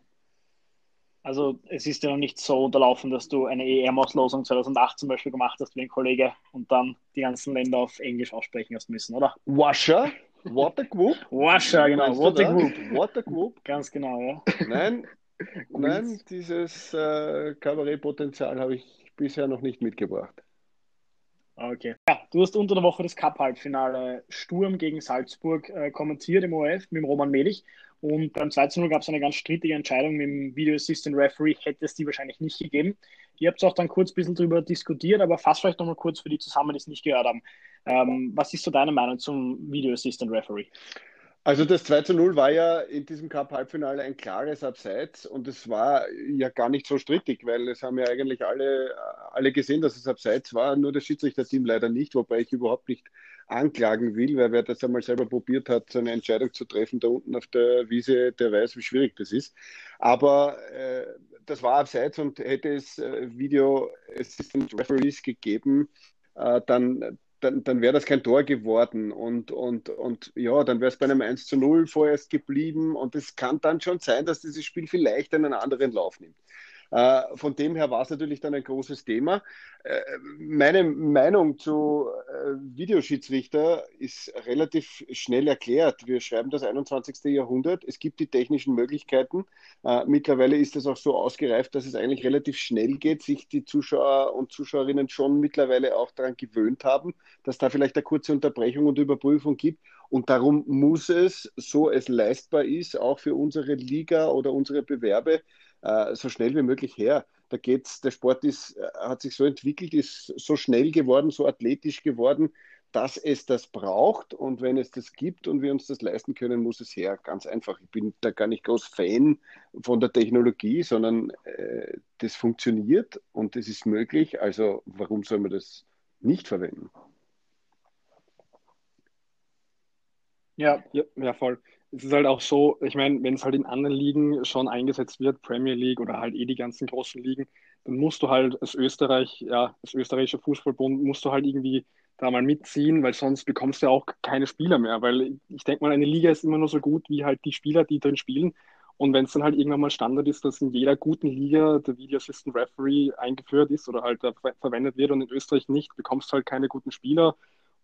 Also es ist ja noch nicht so unterlaufen, dass du eine EM-Auslosung 2008 zum Beispiel gemacht hast wie ein Kollege und dann die ganzen Länder auf Englisch aussprechen hast müssen, oder? Washer? Water Group? Washer, genau. Water Group. Water Group? Ganz genau, ja. Nein, Nein, dieses äh, Kabarettpotenzial habe ich bisher noch nicht mitgebracht. Okay. Ja, du hast unter der Woche das Cup-Halbfinale Sturm gegen Salzburg äh, kommentiert im ORF mit Roman Melich. Und beim 2 0 gab es eine ganz strittige Entscheidung mit dem Video Assistant Referee, hätte es die wahrscheinlich nicht gegeben. Ihr habt auch dann kurz ein bisschen darüber diskutiert, aber fass vielleicht nochmal kurz für die zusammen, die es nicht gehört haben. Ähm, was ist so deine Meinung zum Video Assistant Referee? Also das 2 zu 0 war ja in diesem Cup-Halbfinale ein klares Abseits und es war ja gar nicht so strittig, weil es haben ja eigentlich alle, alle gesehen, dass es Abseits war, nur das Schiedsrichterteam leider nicht, wobei ich überhaupt nicht anklagen will, weil wer das einmal selber probiert hat, so eine Entscheidung zu treffen da unten auf der Wiese, der weiß, wie schwierig das ist. Aber äh, das war Abseits und hätte es äh, Video Assistant Referees gegeben, äh, dann dann, dann wäre das kein Tor geworden und, und, und ja, dann wäre es bei einem 1 zu 0 vorerst geblieben und es kann dann schon sein, dass dieses Spiel vielleicht einen anderen Lauf nimmt. Äh, von dem her war es natürlich dann ein großes Thema. Äh, meine Meinung zu äh, Videoschiedsrichter ist relativ schnell erklärt. Wir schreiben das 21. Jahrhundert. Es gibt die technischen Möglichkeiten. Mittlerweile ist es auch so ausgereift, dass es eigentlich relativ schnell geht, sich die Zuschauer und Zuschauerinnen schon mittlerweile auch daran gewöhnt haben, dass da vielleicht eine kurze Unterbrechung und Überprüfung gibt. Und darum muss es, so es leistbar ist, auch für unsere Liga oder unsere Bewerbe, äh, so schnell wie möglich her. Da geht's, der Sport ist, äh, hat sich so entwickelt, ist so schnell geworden, so athletisch geworden, dass es das braucht. Und wenn es das gibt und wir uns das leisten können, muss es her. Ganz einfach. Ich bin da gar nicht groß Fan von der Technologie, sondern äh, das funktioniert und es ist möglich. Also warum soll man das nicht verwenden? Ja, ja, ja, voll es ist halt auch so, ich meine, wenn es halt in anderen Ligen schon eingesetzt wird, Premier League oder halt eh die ganzen großen Ligen, dann musst du halt als Österreich, ja, als österreichischer Fußballbund, musst du halt irgendwie da mal mitziehen, weil sonst bekommst du ja auch keine Spieler mehr. Weil ich denke mal, eine Liga ist immer nur so gut wie halt die Spieler, die drin spielen. Und wenn es dann halt irgendwann mal Standard ist, dass in jeder guten Liga der Video Assistant Referee eingeführt ist oder halt ver verwendet wird und in Österreich nicht, bekommst du halt keine guten Spieler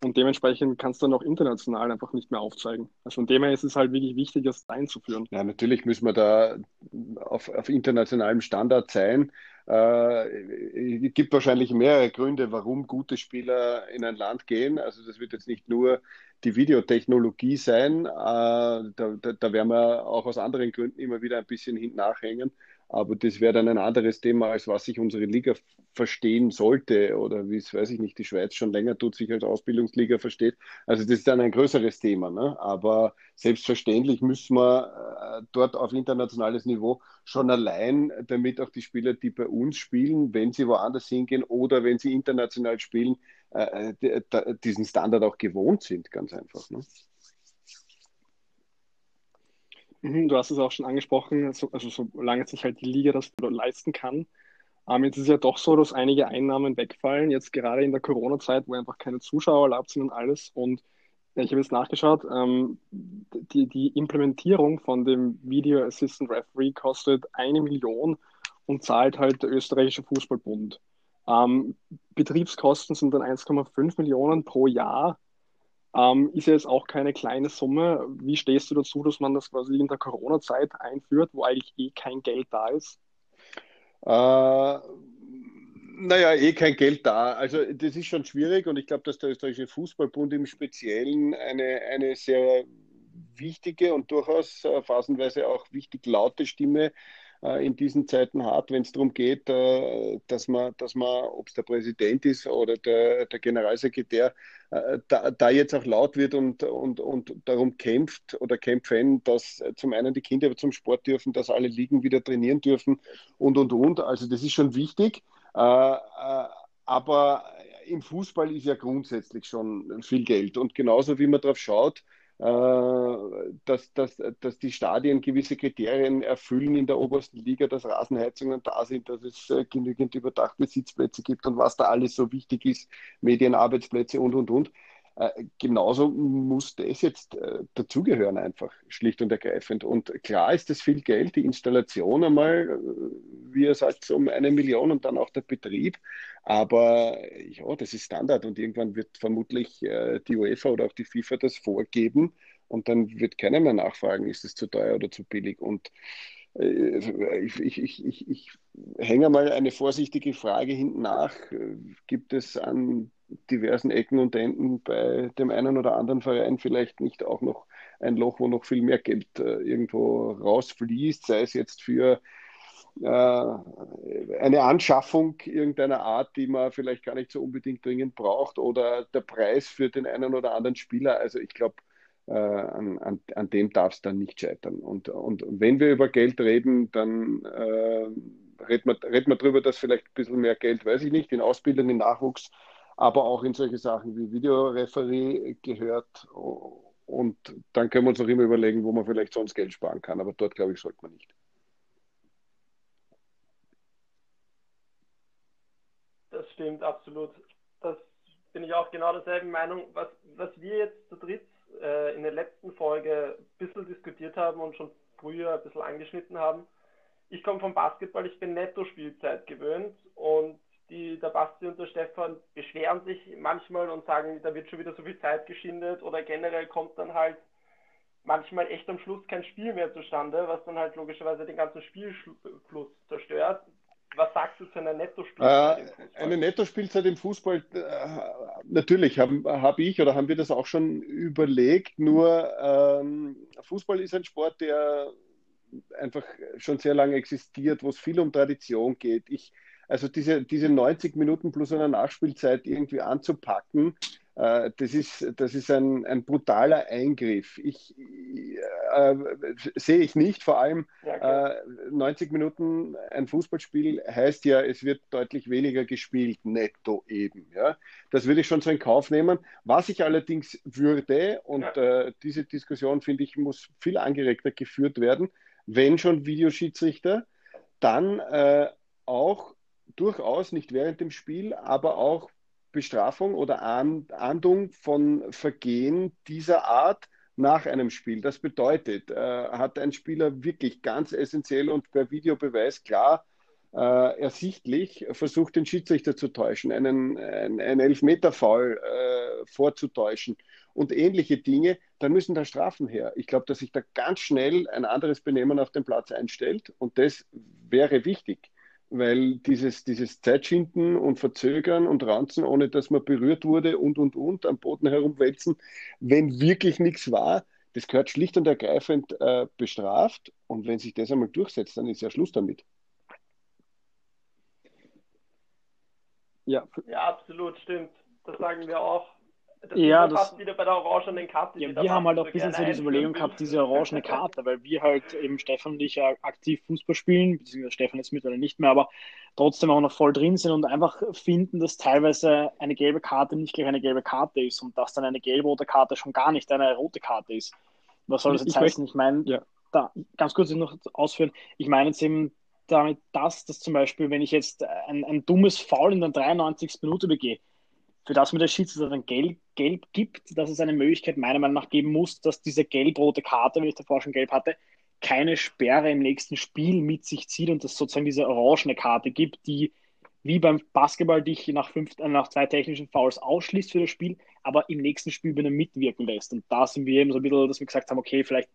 und dementsprechend kannst du dann auch international einfach nicht mehr aufzeigen. Also von dem her ist es halt wirklich wichtig, das einzuführen. Ja, natürlich müssen wir da auf, auf internationalem Standard sein. Äh, es gibt wahrscheinlich mehrere Gründe, warum gute Spieler in ein Land gehen. Also das wird jetzt nicht nur die Videotechnologie sein. Äh, da, da, da werden wir auch aus anderen Gründen immer wieder ein bisschen hinten nachhängen. Aber das wäre dann ein anderes Thema, als was sich unsere Liga verstehen sollte oder wie es, weiß ich nicht, die Schweiz schon länger tut, sich als Ausbildungsliga versteht. Also das ist dann ein größeres Thema. Ne? Aber selbstverständlich müssen wir äh, dort auf internationales Niveau schon allein, damit auch die Spieler, die bei uns spielen, wenn sie woanders hingehen oder wenn sie international spielen, äh, äh diesen Standard auch gewohnt sind, ganz einfach. Ne? Mhm, du hast es auch schon angesprochen, also, also solange sich halt die Liga das leisten kann. Ähm, jetzt ist es ja doch so, dass einige Einnahmen wegfallen, jetzt gerade in der Corona-Zeit, wo einfach keine Zuschauer erlaubt sind und alles. Und ich habe jetzt nachgeschaut, ähm, die, die Implementierung von dem Video Assistant Referee kostet eine Million und zahlt halt der österreichische Fußballbund. Ähm, Betriebskosten sind dann 1,5 Millionen pro Jahr ähm, ist ja jetzt auch keine kleine Summe. Wie stehst du dazu, dass man das quasi in der Corona-Zeit einführt, wo eigentlich eh kein Geld da ist? Äh, naja, eh kein Geld da. Also das ist schon schwierig und ich glaube, dass der österreichische Fußballbund im Speziellen eine, eine sehr wichtige und durchaus äh, phasenweise auch wichtig laute Stimme in diesen Zeiten hat, wenn es darum geht, äh, dass man, dass man, ob es der Präsident ist oder der, der Generalsekretär, äh, da, da, jetzt auch laut wird und, und, und darum kämpft oder kämpfen, dass zum einen die Kinder zum Sport dürfen, dass alle Ligen wieder trainieren dürfen und und und. Also das ist schon wichtig. aber im Fußball ist ja grundsätzlich schon viel Geld. Und genauso wie man darauf schaut, äh, dass, dass, dass die Stadien gewisse Kriterien erfüllen in der obersten Liga, dass Rasenheizungen da sind, dass es äh, genügend überdachte Sitzplätze gibt und was da alles so wichtig ist, Medienarbeitsplätze und, und, und. Äh, genauso muss das jetzt äh, dazugehören, einfach schlicht und ergreifend. Und klar ist das viel Geld, die Installation einmal, äh, wie er sagt, um eine Million und dann auch der Betrieb. Aber ja, das ist Standard und irgendwann wird vermutlich äh, die UEFA oder auch die FIFA das vorgeben und dann wird keiner mehr nachfragen, ist es zu teuer oder zu billig. Und äh, ich, ich, ich, ich, hänge mal eine vorsichtige Frage hinten nach. Gibt es an diversen Ecken und Enden bei dem einen oder anderen Verein vielleicht nicht auch noch ein Loch, wo noch viel mehr Geld äh, irgendwo rausfließt, sei es jetzt für äh, eine Anschaffung irgendeiner Art, die man vielleicht gar nicht so unbedingt dringend braucht, oder der Preis für den einen oder anderen Spieler. Also ich glaube, äh, an, an, an, dem darf es dann nicht scheitern. Und, und wenn wir über Geld reden, dann äh, reden wir, reden wir darüber, dass vielleicht ein bisschen mehr Geld, weiß ich nicht, in Ausbildung, in Nachwuchs, aber auch in solche Sachen wie Videoreferie gehört. Und dann können wir uns auch immer überlegen, wo man vielleicht sonst Geld sparen kann. Aber dort, glaube ich, sollte man nicht. Das stimmt, absolut. Das bin ich auch genau derselben Meinung. Was, was wir jetzt zu dritt äh, in der letzten Folge ein bisschen diskutiert haben und schon früher ein bisschen angeschnitten haben. Ich komme vom Basketball, ich bin Netto-Spielzeit gewöhnt und die, der Basti und der Stefan beschweren sich manchmal und sagen, da wird schon wieder so viel Zeit geschindet oder generell kommt dann halt manchmal echt am Schluss kein Spiel mehr zustande, was dann halt logischerweise den ganzen Spielfluss zerstört. Was sagst du zu einer Nettospielzeit? Äh, eine Nettospielzeit im Fußball, äh, natürlich habe hab ich oder haben wir das auch schon überlegt, nur ähm, Fußball ist ein Sport, der einfach schon sehr lange existiert, wo es viel um Tradition geht. Ich, also diese, diese 90 Minuten plus eine Nachspielzeit irgendwie anzupacken, äh, das ist, das ist ein, ein brutaler Eingriff. Ich, äh, sehe ich nicht, vor allem äh, 90 Minuten ein Fußballspiel heißt ja, es wird deutlich weniger gespielt, netto eben. Ja? Das würde ich schon so in Kauf nehmen. Was ich allerdings würde, und ja. äh, diese Diskussion finde ich, muss viel angeregter geführt werden, wenn schon Videoschiedsrichter, dann äh, auch durchaus nicht während dem Spiel, aber auch Bestrafung oder Ahndung von Vergehen dieser Art nach einem Spiel. Das bedeutet, äh, hat ein Spieler wirklich ganz essentiell und per Videobeweis klar äh, ersichtlich versucht, den Schiedsrichter zu täuschen, einen, einen, einen Elfmeter-Foul äh, vorzutäuschen und ähnliche Dinge, dann müssen da Strafen her. Ich glaube, dass sich da ganz schnell ein anderes Benehmen auf den Platz einstellt und das wäre wichtig weil dieses, dieses Zeitschinden und Verzögern und Ranzen, ohne dass man berührt wurde und, und, und, am Boden herumwälzen, wenn wirklich nichts war, das gehört schlicht und ergreifend äh, bestraft. Und wenn sich das einmal durchsetzt, dann ist ja Schluss damit. Ja, ja absolut, stimmt. Das sagen wir auch. Das ja, das fast wieder bei der orangenen Karte. Ja, wir haben halt auch ein bisschen so diese Überlegung gehabt, diese orangene Karte, weil wir halt eben Stefan und ich ja aktiv Fußball spielen, beziehungsweise Stefan jetzt mittlerweile nicht mehr, aber trotzdem auch noch voll drin sind und einfach finden, dass teilweise eine gelbe Karte nicht gleich eine gelbe Karte ist und dass dann eine gelb-rote Karte schon gar nicht eine rote Karte ist. Was soll das jetzt ich heißen? Ich meine, ja. da, ganz kurz noch ausführen, ich meine jetzt eben damit das, dass zum Beispiel, wenn ich jetzt ein, ein dummes Foul in der 93. Minute begehe, für das mir der Schiedsrichter dann gelb, gelb gibt, dass es eine Möglichkeit meiner Meinung nach geben muss, dass diese gelb-rote Karte, wenn ich davor schon gelb hatte, keine Sperre im nächsten Spiel mit sich zieht und es sozusagen diese orangene Karte gibt, die wie beim Basketball dich nach, fünf, äh, nach zwei technischen Fouls ausschließt für das Spiel, aber im nächsten Spiel wieder mitwirken lässt. Und da sind wir eben so ein bisschen, dass wir gesagt haben, okay, vielleicht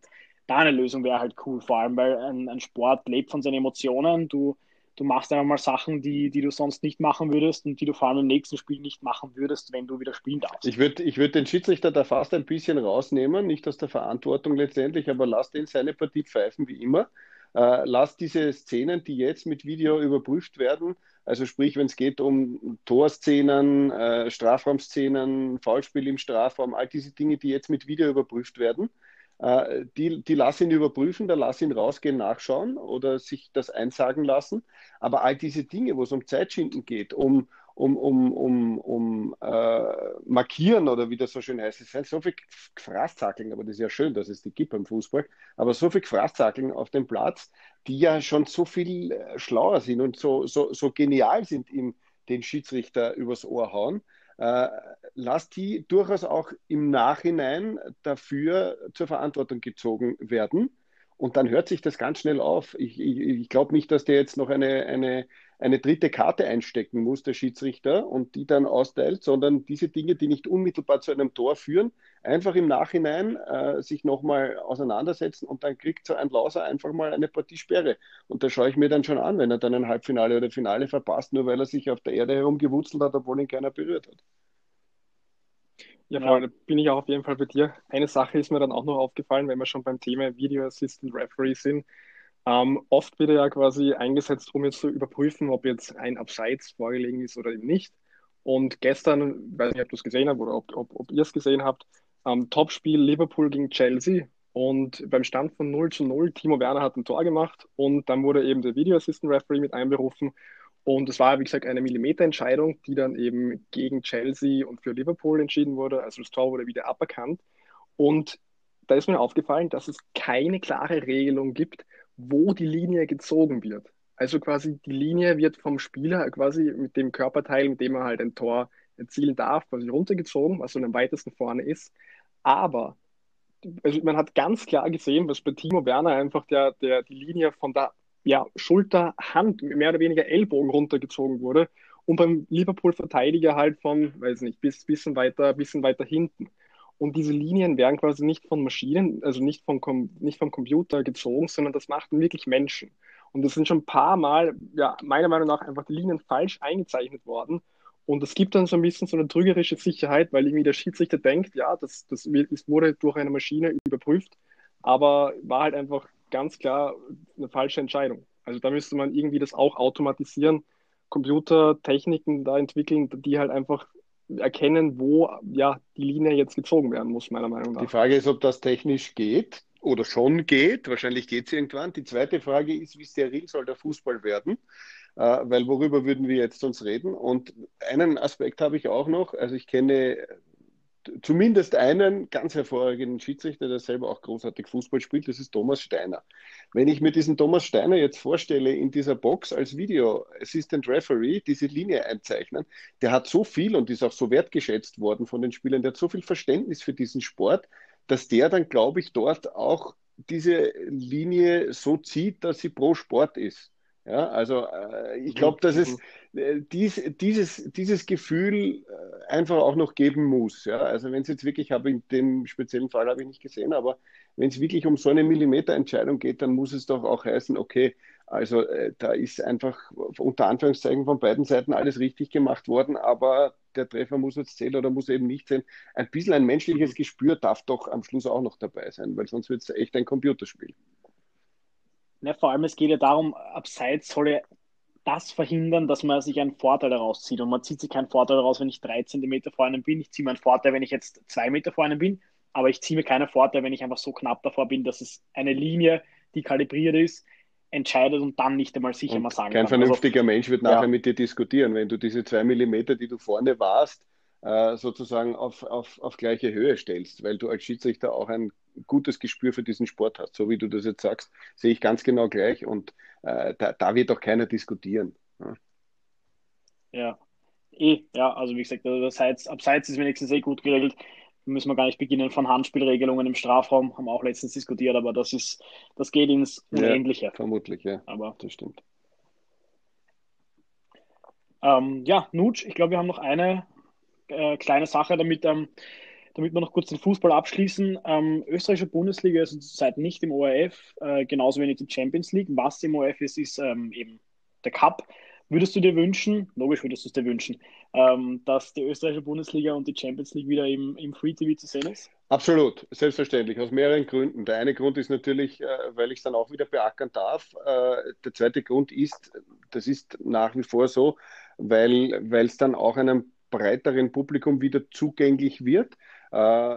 da eine Lösung wäre halt cool, vor allem weil ein, ein Sport lebt von seinen Emotionen. Du du machst einfach mal Sachen, die, die du sonst nicht machen würdest und die du vor allem im nächsten Spiel nicht machen würdest, wenn du wieder spielen darfst. Ich würde ich würd den Schiedsrichter da fast ein bisschen rausnehmen, nicht aus der Verantwortung letztendlich, aber lass den seine Partie pfeifen wie immer. Äh, lass diese Szenen, die jetzt mit Video überprüft werden, also sprich, wenn es geht um Torszenen, äh, Strafraumszenen, Foulspiel im Strafraum, all diese Dinge, die jetzt mit Video überprüft werden, äh, die, die lass ihn überprüfen, da lass ihn rausgehen, nachschauen oder sich das einsagen lassen. Aber all diese Dinge, wo es um Zeitschinden geht, um, um, um, um, um äh, Markieren oder wie das so schön heißt, es sind so viel Fraßzackeln, aber das ist ja schön, dass es die gibt beim Fußball, aber so viel Fraßzackeln auf dem Platz, die ja schon so viel äh, schlauer sind und so, so, so genial sind, ihm den Schiedsrichter übers Ohr hauen, äh, lass die durchaus auch im Nachhinein dafür zur Verantwortung gezogen werden. Und dann hört sich das ganz schnell auf. Ich, ich, ich glaube nicht, dass der jetzt noch eine, eine, eine dritte Karte einstecken muss, der Schiedsrichter, und die dann austeilt, sondern diese Dinge, die nicht unmittelbar zu einem Tor führen, einfach im Nachhinein äh, sich nochmal auseinandersetzen und dann kriegt so ein Lauser einfach mal eine Partiesperre. Und da schaue ich mir dann schon an, wenn er dann ein Halbfinale oder Finale verpasst, nur weil er sich auf der Erde herumgewurzelt hat, obwohl ihn keiner berührt hat. Ja, ja. bin ich auch auf jeden Fall bei dir. Eine Sache ist mir dann auch noch aufgefallen, wenn wir schon beim Thema Video Assistant Referee sind. Ähm, oft wird er ja quasi eingesetzt, um jetzt zu überprüfen, ob jetzt ein Abseits vorgelegen ist oder eben nicht. Und gestern, weiß nicht, ob du es gesehen hast oder ob, ob, ob ihr es gesehen habt, ähm, Topspiel Liverpool gegen Chelsea. Und beim Stand von 0 zu 0, Timo Werner hat ein Tor gemacht und dann wurde eben der Video Assistant Referee mit einberufen und es war, wie gesagt, eine Millimeterentscheidung, die dann eben gegen Chelsea und für Liverpool entschieden wurde. Also das Tor wurde wieder aberkannt. Und da ist mir aufgefallen, dass es keine klare Regelung gibt, wo die Linie gezogen wird. Also quasi die Linie wird vom Spieler quasi mit dem Körperteil, mit dem er halt ein Tor erzielen darf, quasi runtergezogen, was so am weitesten vorne ist. Aber also man hat ganz klar gesehen, was bei Timo Werner einfach der, der, die Linie von der ja, Schulter, Hand, mehr oder weniger Ellbogen runtergezogen wurde und beim Liverpool-Verteidiger halt von, weiß nicht, bis bisschen weiter, bisschen weiter hinten. Und diese Linien werden quasi nicht von Maschinen, also nicht vom, nicht vom Computer gezogen, sondern das machten wirklich Menschen. Und das sind schon ein paar Mal, ja, meiner Meinung nach einfach die Linien falsch eingezeichnet worden. Und es gibt dann so ein bisschen so eine trügerische Sicherheit, weil irgendwie der Schiedsrichter denkt, ja, das, das wurde durch eine Maschine überprüft, aber war halt einfach ganz klar eine falsche Entscheidung. Also da müsste man irgendwie das auch automatisieren, Computertechniken da entwickeln, die halt einfach erkennen, wo ja die Linie jetzt gezogen werden muss, meiner Meinung nach. Die Frage ist, ob das technisch geht oder schon geht. Wahrscheinlich geht es irgendwann. Die zweite Frage ist, wie steril soll der Fußball werden? Äh, weil worüber würden wir jetzt uns reden? Und einen Aspekt habe ich auch noch. Also ich kenne zumindest einen ganz hervorragenden Schiedsrichter, der selber auch großartig Fußball spielt, das ist Thomas Steiner. Wenn ich mir diesen Thomas Steiner jetzt vorstelle, in dieser Box als Video Assistant Referee diese Linie einzeichnen, der hat so viel und ist auch so wertgeschätzt worden von den Spielern, der hat so viel Verständnis für diesen Sport, dass der dann, glaube ich, dort auch diese Linie so zieht, dass sie pro Sport ist. Ja, also äh, ich glaube, dass es mhm. Dies, dieses, dieses Gefühl äh, einfach auch noch geben muss. Ja? Also wenn es jetzt wirklich, habe in dem speziellen Fall habe ich nicht gesehen, aber wenn es wirklich um so eine Millimeterentscheidung geht, dann muss es doch auch heißen, okay, also äh, da ist einfach unter Anführungszeichen von beiden Seiten alles richtig gemacht worden, aber der Treffer muss jetzt zählen oder muss eben nicht zählen. Ein bisschen ein menschliches. Gespür darf doch am Schluss auch noch dabei sein, weil sonst wird es echt ein Computerspiel. Ne, vor allem, es geht ja darum, abseits soll ja das verhindern, dass man sich einen Vorteil daraus zieht. Und man zieht sich keinen Vorteil daraus, wenn ich drei Zentimeter vor einem bin. Ich ziehe mir einen Vorteil, wenn ich jetzt zwei Meter vor einem bin. Aber ich ziehe mir keinen Vorteil, wenn ich einfach so knapp davor bin, dass es eine Linie, die kalibriert ist, entscheidet und dann nicht einmal sicher und mal sagen Kein kann. vernünftiger also, Mensch wird nachher ja. mit dir diskutieren, wenn du diese zwei Millimeter, die du vorne warst, äh, sozusagen auf, auf, auf gleiche Höhe stellst, weil du als Schiedsrichter auch ein gutes Gespür für diesen Sport hast. So wie du das jetzt sagst, sehe ich ganz genau gleich und äh, da, da, wird auch keiner diskutieren. Ja. ja. Eh, ja, also wie gesagt, also abseits, abseits ist wenigstens eh gut geregelt. Müssen wir gar nicht beginnen von Handspielregelungen im Strafraum, haben wir auch letztens diskutiert, aber das ist, das geht ins Unendliche. Ja, vermutlich, ja. Aber das stimmt. Ähm, ja, Nutsch, ich glaube, wir haben noch eine äh, kleine Sache, damit ähm, damit wir noch kurz den Fußball abschließen. Ähm, österreichische Bundesliga ist zurzeit nicht im ORF, äh, genauso wenig die Champions League. Was im ORF ist, ist ähm, eben der Cup. Würdest du dir wünschen, logisch würdest du es dir wünschen, ähm, dass die österreichische Bundesliga und die Champions League wieder im, im Free TV zu sehen ist? Absolut, selbstverständlich, aus mehreren Gründen. Der eine Grund ist natürlich, äh, weil ich es dann auch wieder beackern darf. Äh, der zweite Grund ist, das ist nach wie vor so, weil es dann auch einem breiteren Publikum wieder zugänglich wird äh,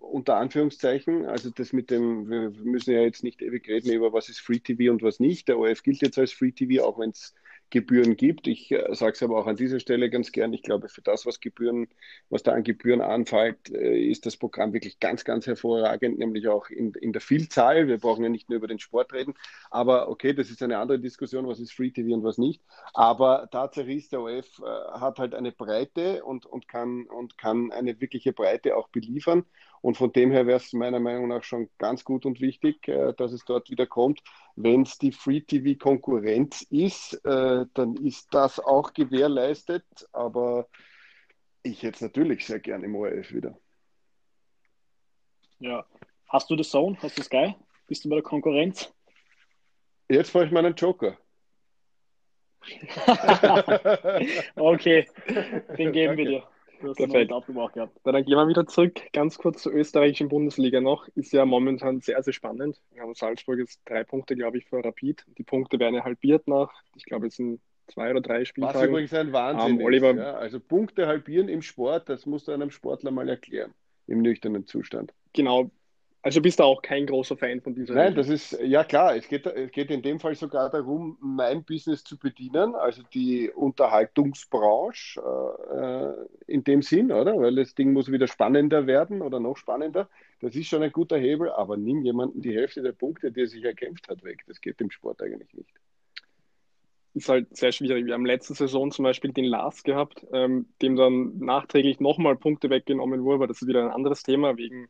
unter Anführungszeichen. Also das mit dem, wir müssen ja jetzt nicht ewig reden über was ist Free TV und was nicht. Der ORF gilt jetzt als Free TV, auch wenn es Gebühren gibt. Ich äh, sage es aber auch an dieser Stelle ganz gern. Ich glaube, für das, was Gebühren, was da an Gebühren anfällt, äh, ist das Programm wirklich ganz, ganz hervorragend, nämlich auch in, in der Vielzahl. Wir brauchen ja nicht nur über den Sport reden, aber okay, das ist eine andere Diskussion, was ist Free TV und was nicht. Aber Tatsache ist, der OF äh, hat halt eine Breite und, und, kann, und kann eine wirkliche Breite auch beliefern. Und von dem her wäre es meiner Meinung nach schon ganz gut und wichtig, äh, dass es dort wieder kommt. Wenn es die Free-TV-Konkurrenz ist, äh, dann ist das auch gewährleistet. Aber ich hätte es natürlich sehr gerne im ORF wieder. Ja. Hast du das Zone? Hast du Sky? Bist du bei der Konkurrenz? Jetzt fahre ich meinen Joker. okay, den geben Danke. wir dir. Perfekt. Dann gehen wir wieder zurück, ganz kurz zur österreichischen Bundesliga noch. Ist ja momentan sehr, sehr spannend. Wir haben Salzburg jetzt drei Punkte, glaube ich, für Rapid. Die Punkte werden ja halbiert nach, ich glaube, es sind zwei oder drei Spieltagen. Was übrigens ein Wahnsinn um, Oliver, ist, ja? Also Punkte halbieren im Sport, das musst du einem Sportler mal erklären, im nüchternen Zustand. Genau, also bist du auch kein großer Fan von dieser Nein, Regel. das ist, ja klar, es geht, es geht in dem Fall sogar darum, mein Business zu bedienen, also die Unterhaltungsbranche äh, in dem Sinn, oder? Weil das Ding muss wieder spannender werden oder noch spannender. Das ist schon ein guter Hebel, aber nimm jemanden die Hälfte der Punkte, die er sich erkämpft hat, weg. Das geht im Sport eigentlich nicht. Ist halt sehr schwierig. Wir haben letzte Saison zum Beispiel den Lars gehabt, ähm, dem dann nachträglich nochmal Punkte weggenommen wurde, aber das ist wieder ein anderes Thema wegen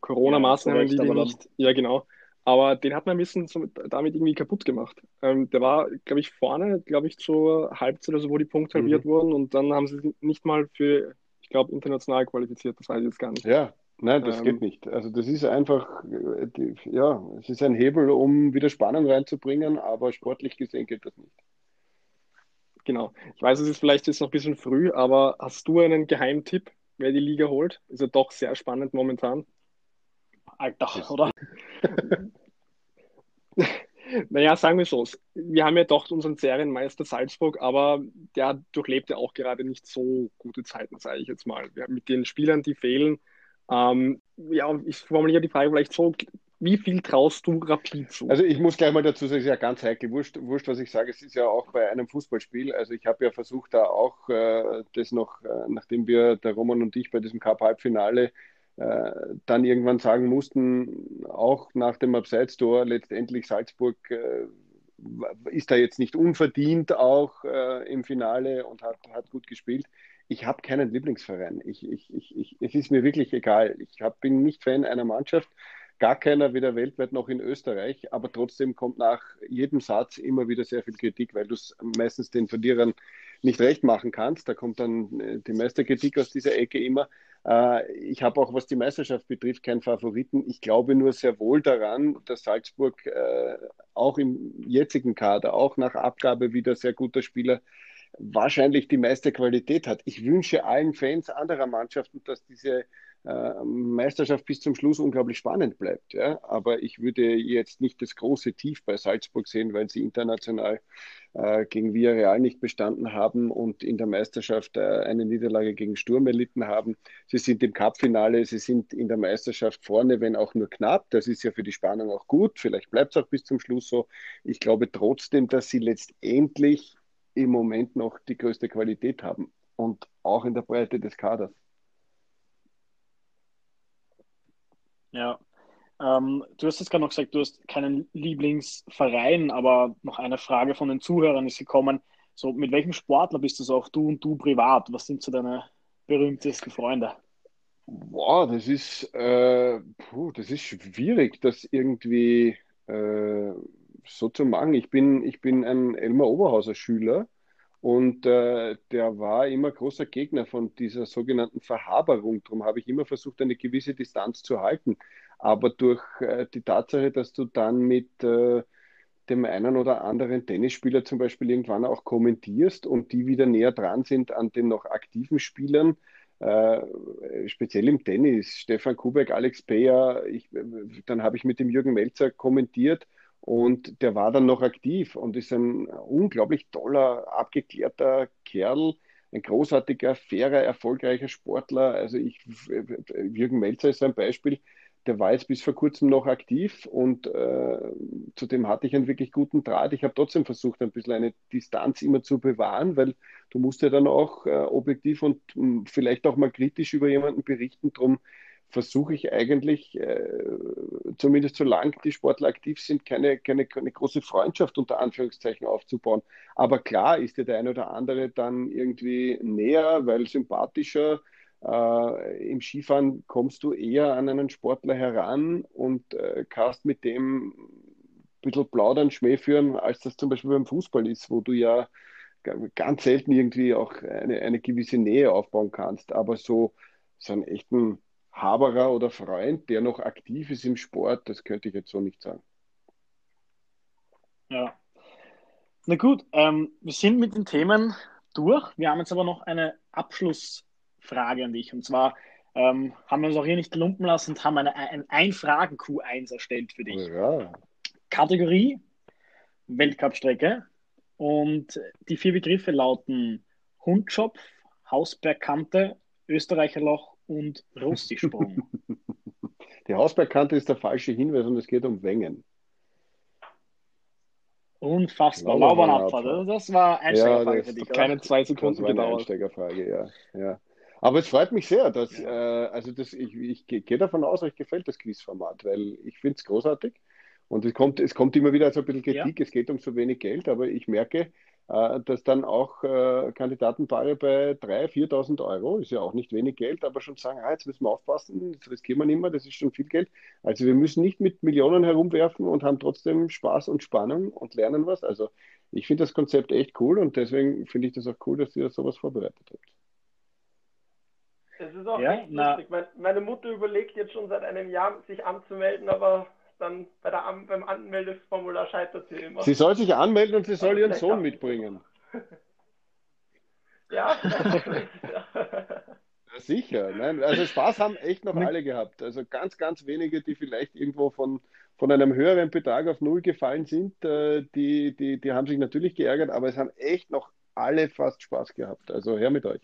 Corona-Maßnahmen, ja, die, die nicht, ja genau, aber den hat man ein bisschen so, damit irgendwie kaputt gemacht. Ähm, der war, glaube ich, vorne, glaube ich, zur Halbzeit oder so, wo die Punkte mhm. halbiert wurden und dann haben sie nicht mal für, ich glaube, international qualifiziert, das weiß ich jetzt gar nicht. Ja, nein, das ähm, geht nicht. Also das ist einfach, äh, ja, es ist ein Hebel, um wieder Spannung reinzubringen, aber sportlich gesehen geht das nicht. Genau. Ich weiß, es ist vielleicht jetzt noch ein bisschen früh, aber hast du einen Geheimtipp, wer die Liga holt? Ist ja doch sehr spannend momentan. Alter, oder? naja, sagen wir so. Wir haben ja doch unseren Serienmeister Salzburg, aber der durchlebt ja auch gerade nicht so gute Zeiten, sage ich jetzt mal. Wir, mit den Spielern, die fehlen. Ähm, ja, ich formuliere die Frage vielleicht so: Wie viel traust du Rapid zu? Also, ich muss gleich mal dazu sagen, es ist ja ganz heikel. Wurscht, wurscht, was ich sage. Es ist ja auch bei einem Fußballspiel. Also, ich habe ja versucht, da auch äh, das noch, äh, nachdem wir, der Roman und ich, bei diesem Cup-Halbfinale äh, dann irgendwann sagen mussten, auch nach dem Abseits-Tor letztendlich Salzburg äh, ist da jetzt nicht unverdient auch äh, im Finale und hat, hat gut gespielt. Ich habe keinen Lieblingsverein. Ich, ich, ich, ich, es ist mir wirklich egal. Ich hab, bin nicht Fan einer Mannschaft, gar keiner weder weltweit noch in Österreich, aber trotzdem kommt nach jedem Satz immer wieder sehr viel Kritik, weil du es meistens den Verlierern nicht recht machen kannst. Da kommt dann äh, die meiste Kritik aus dieser Ecke immer. Äh, ich habe auch, was die Meisterschaft betrifft, keinen Favoriten. Ich glaube nur sehr wohl daran, dass Salzburg äh, auch im jetzigen Kader, auch nach Abgabe wieder sehr guter Spieler, wahrscheinlich die meiste Qualität hat. Ich wünsche allen Fans anderer Mannschaften, dass diese Meisterschaft bis zum Schluss unglaublich spannend bleibt. Ja? Aber ich würde jetzt nicht das große Tief bei Salzburg sehen, weil sie international äh, gegen Villarreal nicht bestanden haben und in der Meisterschaft äh, eine Niederlage gegen Sturm erlitten haben. Sie sind im Cup-Finale, sie sind in der Meisterschaft vorne, wenn auch nur knapp. Das ist ja für die Spannung auch gut. Vielleicht bleibt es auch bis zum Schluss so. Ich glaube trotzdem, dass sie letztendlich im Moment noch die größte Qualität haben und auch in der Breite des Kaders. Ja. Ähm, du hast jetzt gerade noch gesagt, du hast keinen Lieblingsverein, aber noch eine Frage von den Zuhörern ist gekommen. So, mit welchem Sportler bist du so auch du und du privat? Was sind so deine berühmtesten Freunde? Boah, das ist, äh, puh, das ist schwierig, das irgendwie äh, so zu machen. Ich bin, ich bin ein Elmar Oberhauser Schüler und äh, der war immer großer Gegner von dieser sogenannten Verhaberung. Darum habe ich immer versucht, eine gewisse Distanz zu halten. Aber durch äh, die Tatsache, dass du dann mit äh, dem einen oder anderen Tennisspieler zum Beispiel irgendwann auch kommentierst und die wieder näher dran sind an den noch aktiven Spielern, äh, speziell im Tennis, Stefan Kubek, Alex Peyer, ich, dann habe ich mit dem Jürgen Melzer kommentiert und der war dann noch aktiv und ist ein unglaublich toller, abgeklärter Kerl, ein großartiger, fairer, erfolgreicher Sportler. Also ich, Jürgen Melzer ist ein Beispiel, der war jetzt bis vor kurzem noch aktiv und äh, zudem hatte ich einen wirklich guten Draht. Ich habe trotzdem versucht, ein bisschen eine Distanz immer zu bewahren, weil du musst ja dann auch äh, objektiv und mh, hm, vielleicht auch mal kritisch über jemanden berichten. Drum versuche ich eigentlich, äh, zumindest solange die Sportler aktiv sind, keine, keine, keine große Freundschaft unter Anführungszeichen aufzubauen. Aber klar ist dir der eine oder andere dann irgendwie näher, weil sympathischer. Äh, Im Skifahren kommst du eher an einen Sportler heran und äh, kannst mit dem ein bisschen plaudern, Schmäh führen, als das zum Beispiel beim Fußball ist, wo du ja ganz selten irgendwie auch eine, eine gewisse Nähe aufbauen kannst. Aber so, so einen echten Haberer oder Freund, der noch aktiv ist im Sport, das könnte ich jetzt so nicht sagen. Ja. Na gut, ähm, wir sind mit den Themen durch. Wir haben jetzt aber noch eine Abschluss- Frage an dich. Und zwar ähm, haben wir uns auch hier nicht lumpen lassen und haben eine, ein Ein-Fragen-Q1 erstellt für dich. Ja. Kategorie Weltcup-Strecke. Und die vier Begriffe lauten Hundschopf, Hausbergkante, Österreicherloch und Rustischsprung. Die Hausbergkante ist der falsche Hinweis und es geht um Wengen. Unfassbar. Laubermann-Abfahrt. Das war Einsteigerfrage Ja, das- für dich. Keine zwei Das Sekunden war eine. Einsteigerfrage, ja. ja. Aber es freut mich sehr, dass, äh, also das, ich, ich gehe gehe davon aus, euch gefällt das Quizformat, weil ich finde es großartig. Und es kommt, es kommt immer wieder so ein bisschen Kritik, es geht um so wenig Geld, aber ich merke, dass dann auch äh, Kandidatenpaare bei 3.000, 4.000 Euro, ist ja auch nicht wenig Geld, aber schon sagen, ah, jetzt müssen wir aufpassen, das riskieren wir nicht mehr, das ist schon viel Geld. Also wir müssen nicht mit Millionen herumwerfen und haben trotzdem Spaß und Spannung und lernen was. Also ich finde das Konzept echt cool und deswegen finde ich das auch cool, dass ihr sowas vorbereitet habt. Es ist auch Ja, echt lustig. Mein, meine Mutter überlegt jetzt schon seit einem Jahr, sich anzumelden, aber dann bei der, An- beim Anmeldeformular scheitert sie immer. Sie soll sich anmelden und sie soll Aber ihren Sohn mitbringen. Ja, sicher. Nein, also Spaß haben echt noch alle gehabt. Also ganz, ganz wenige, die vielleicht irgendwo von, von einem höheren Betrag auf Null gefallen sind, äh, die, die, die haben sich natürlich geärgert, aber es haben echt noch alle fast Spaß gehabt. Also her mit euch.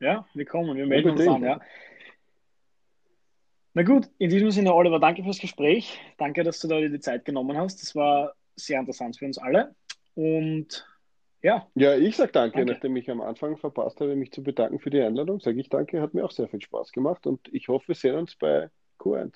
Ja, wir kommen, wir melden uns Unbedingt. an, ja. Na gut, in diesem Sinne, Oliver, danke fürs Gespräch. Danke, dass du da dir die Zeit genommen hast. Das war sehr interessant für uns alle. Und ja, Ja, ich sage danke, Danke. nachdem ich am Anfang verpasst habe, mich zu bedanken für die Einladung, sage ich danke, hat mir auch sehr viel Spaß gemacht und ich hoffe, wir sehen uns bei Q1.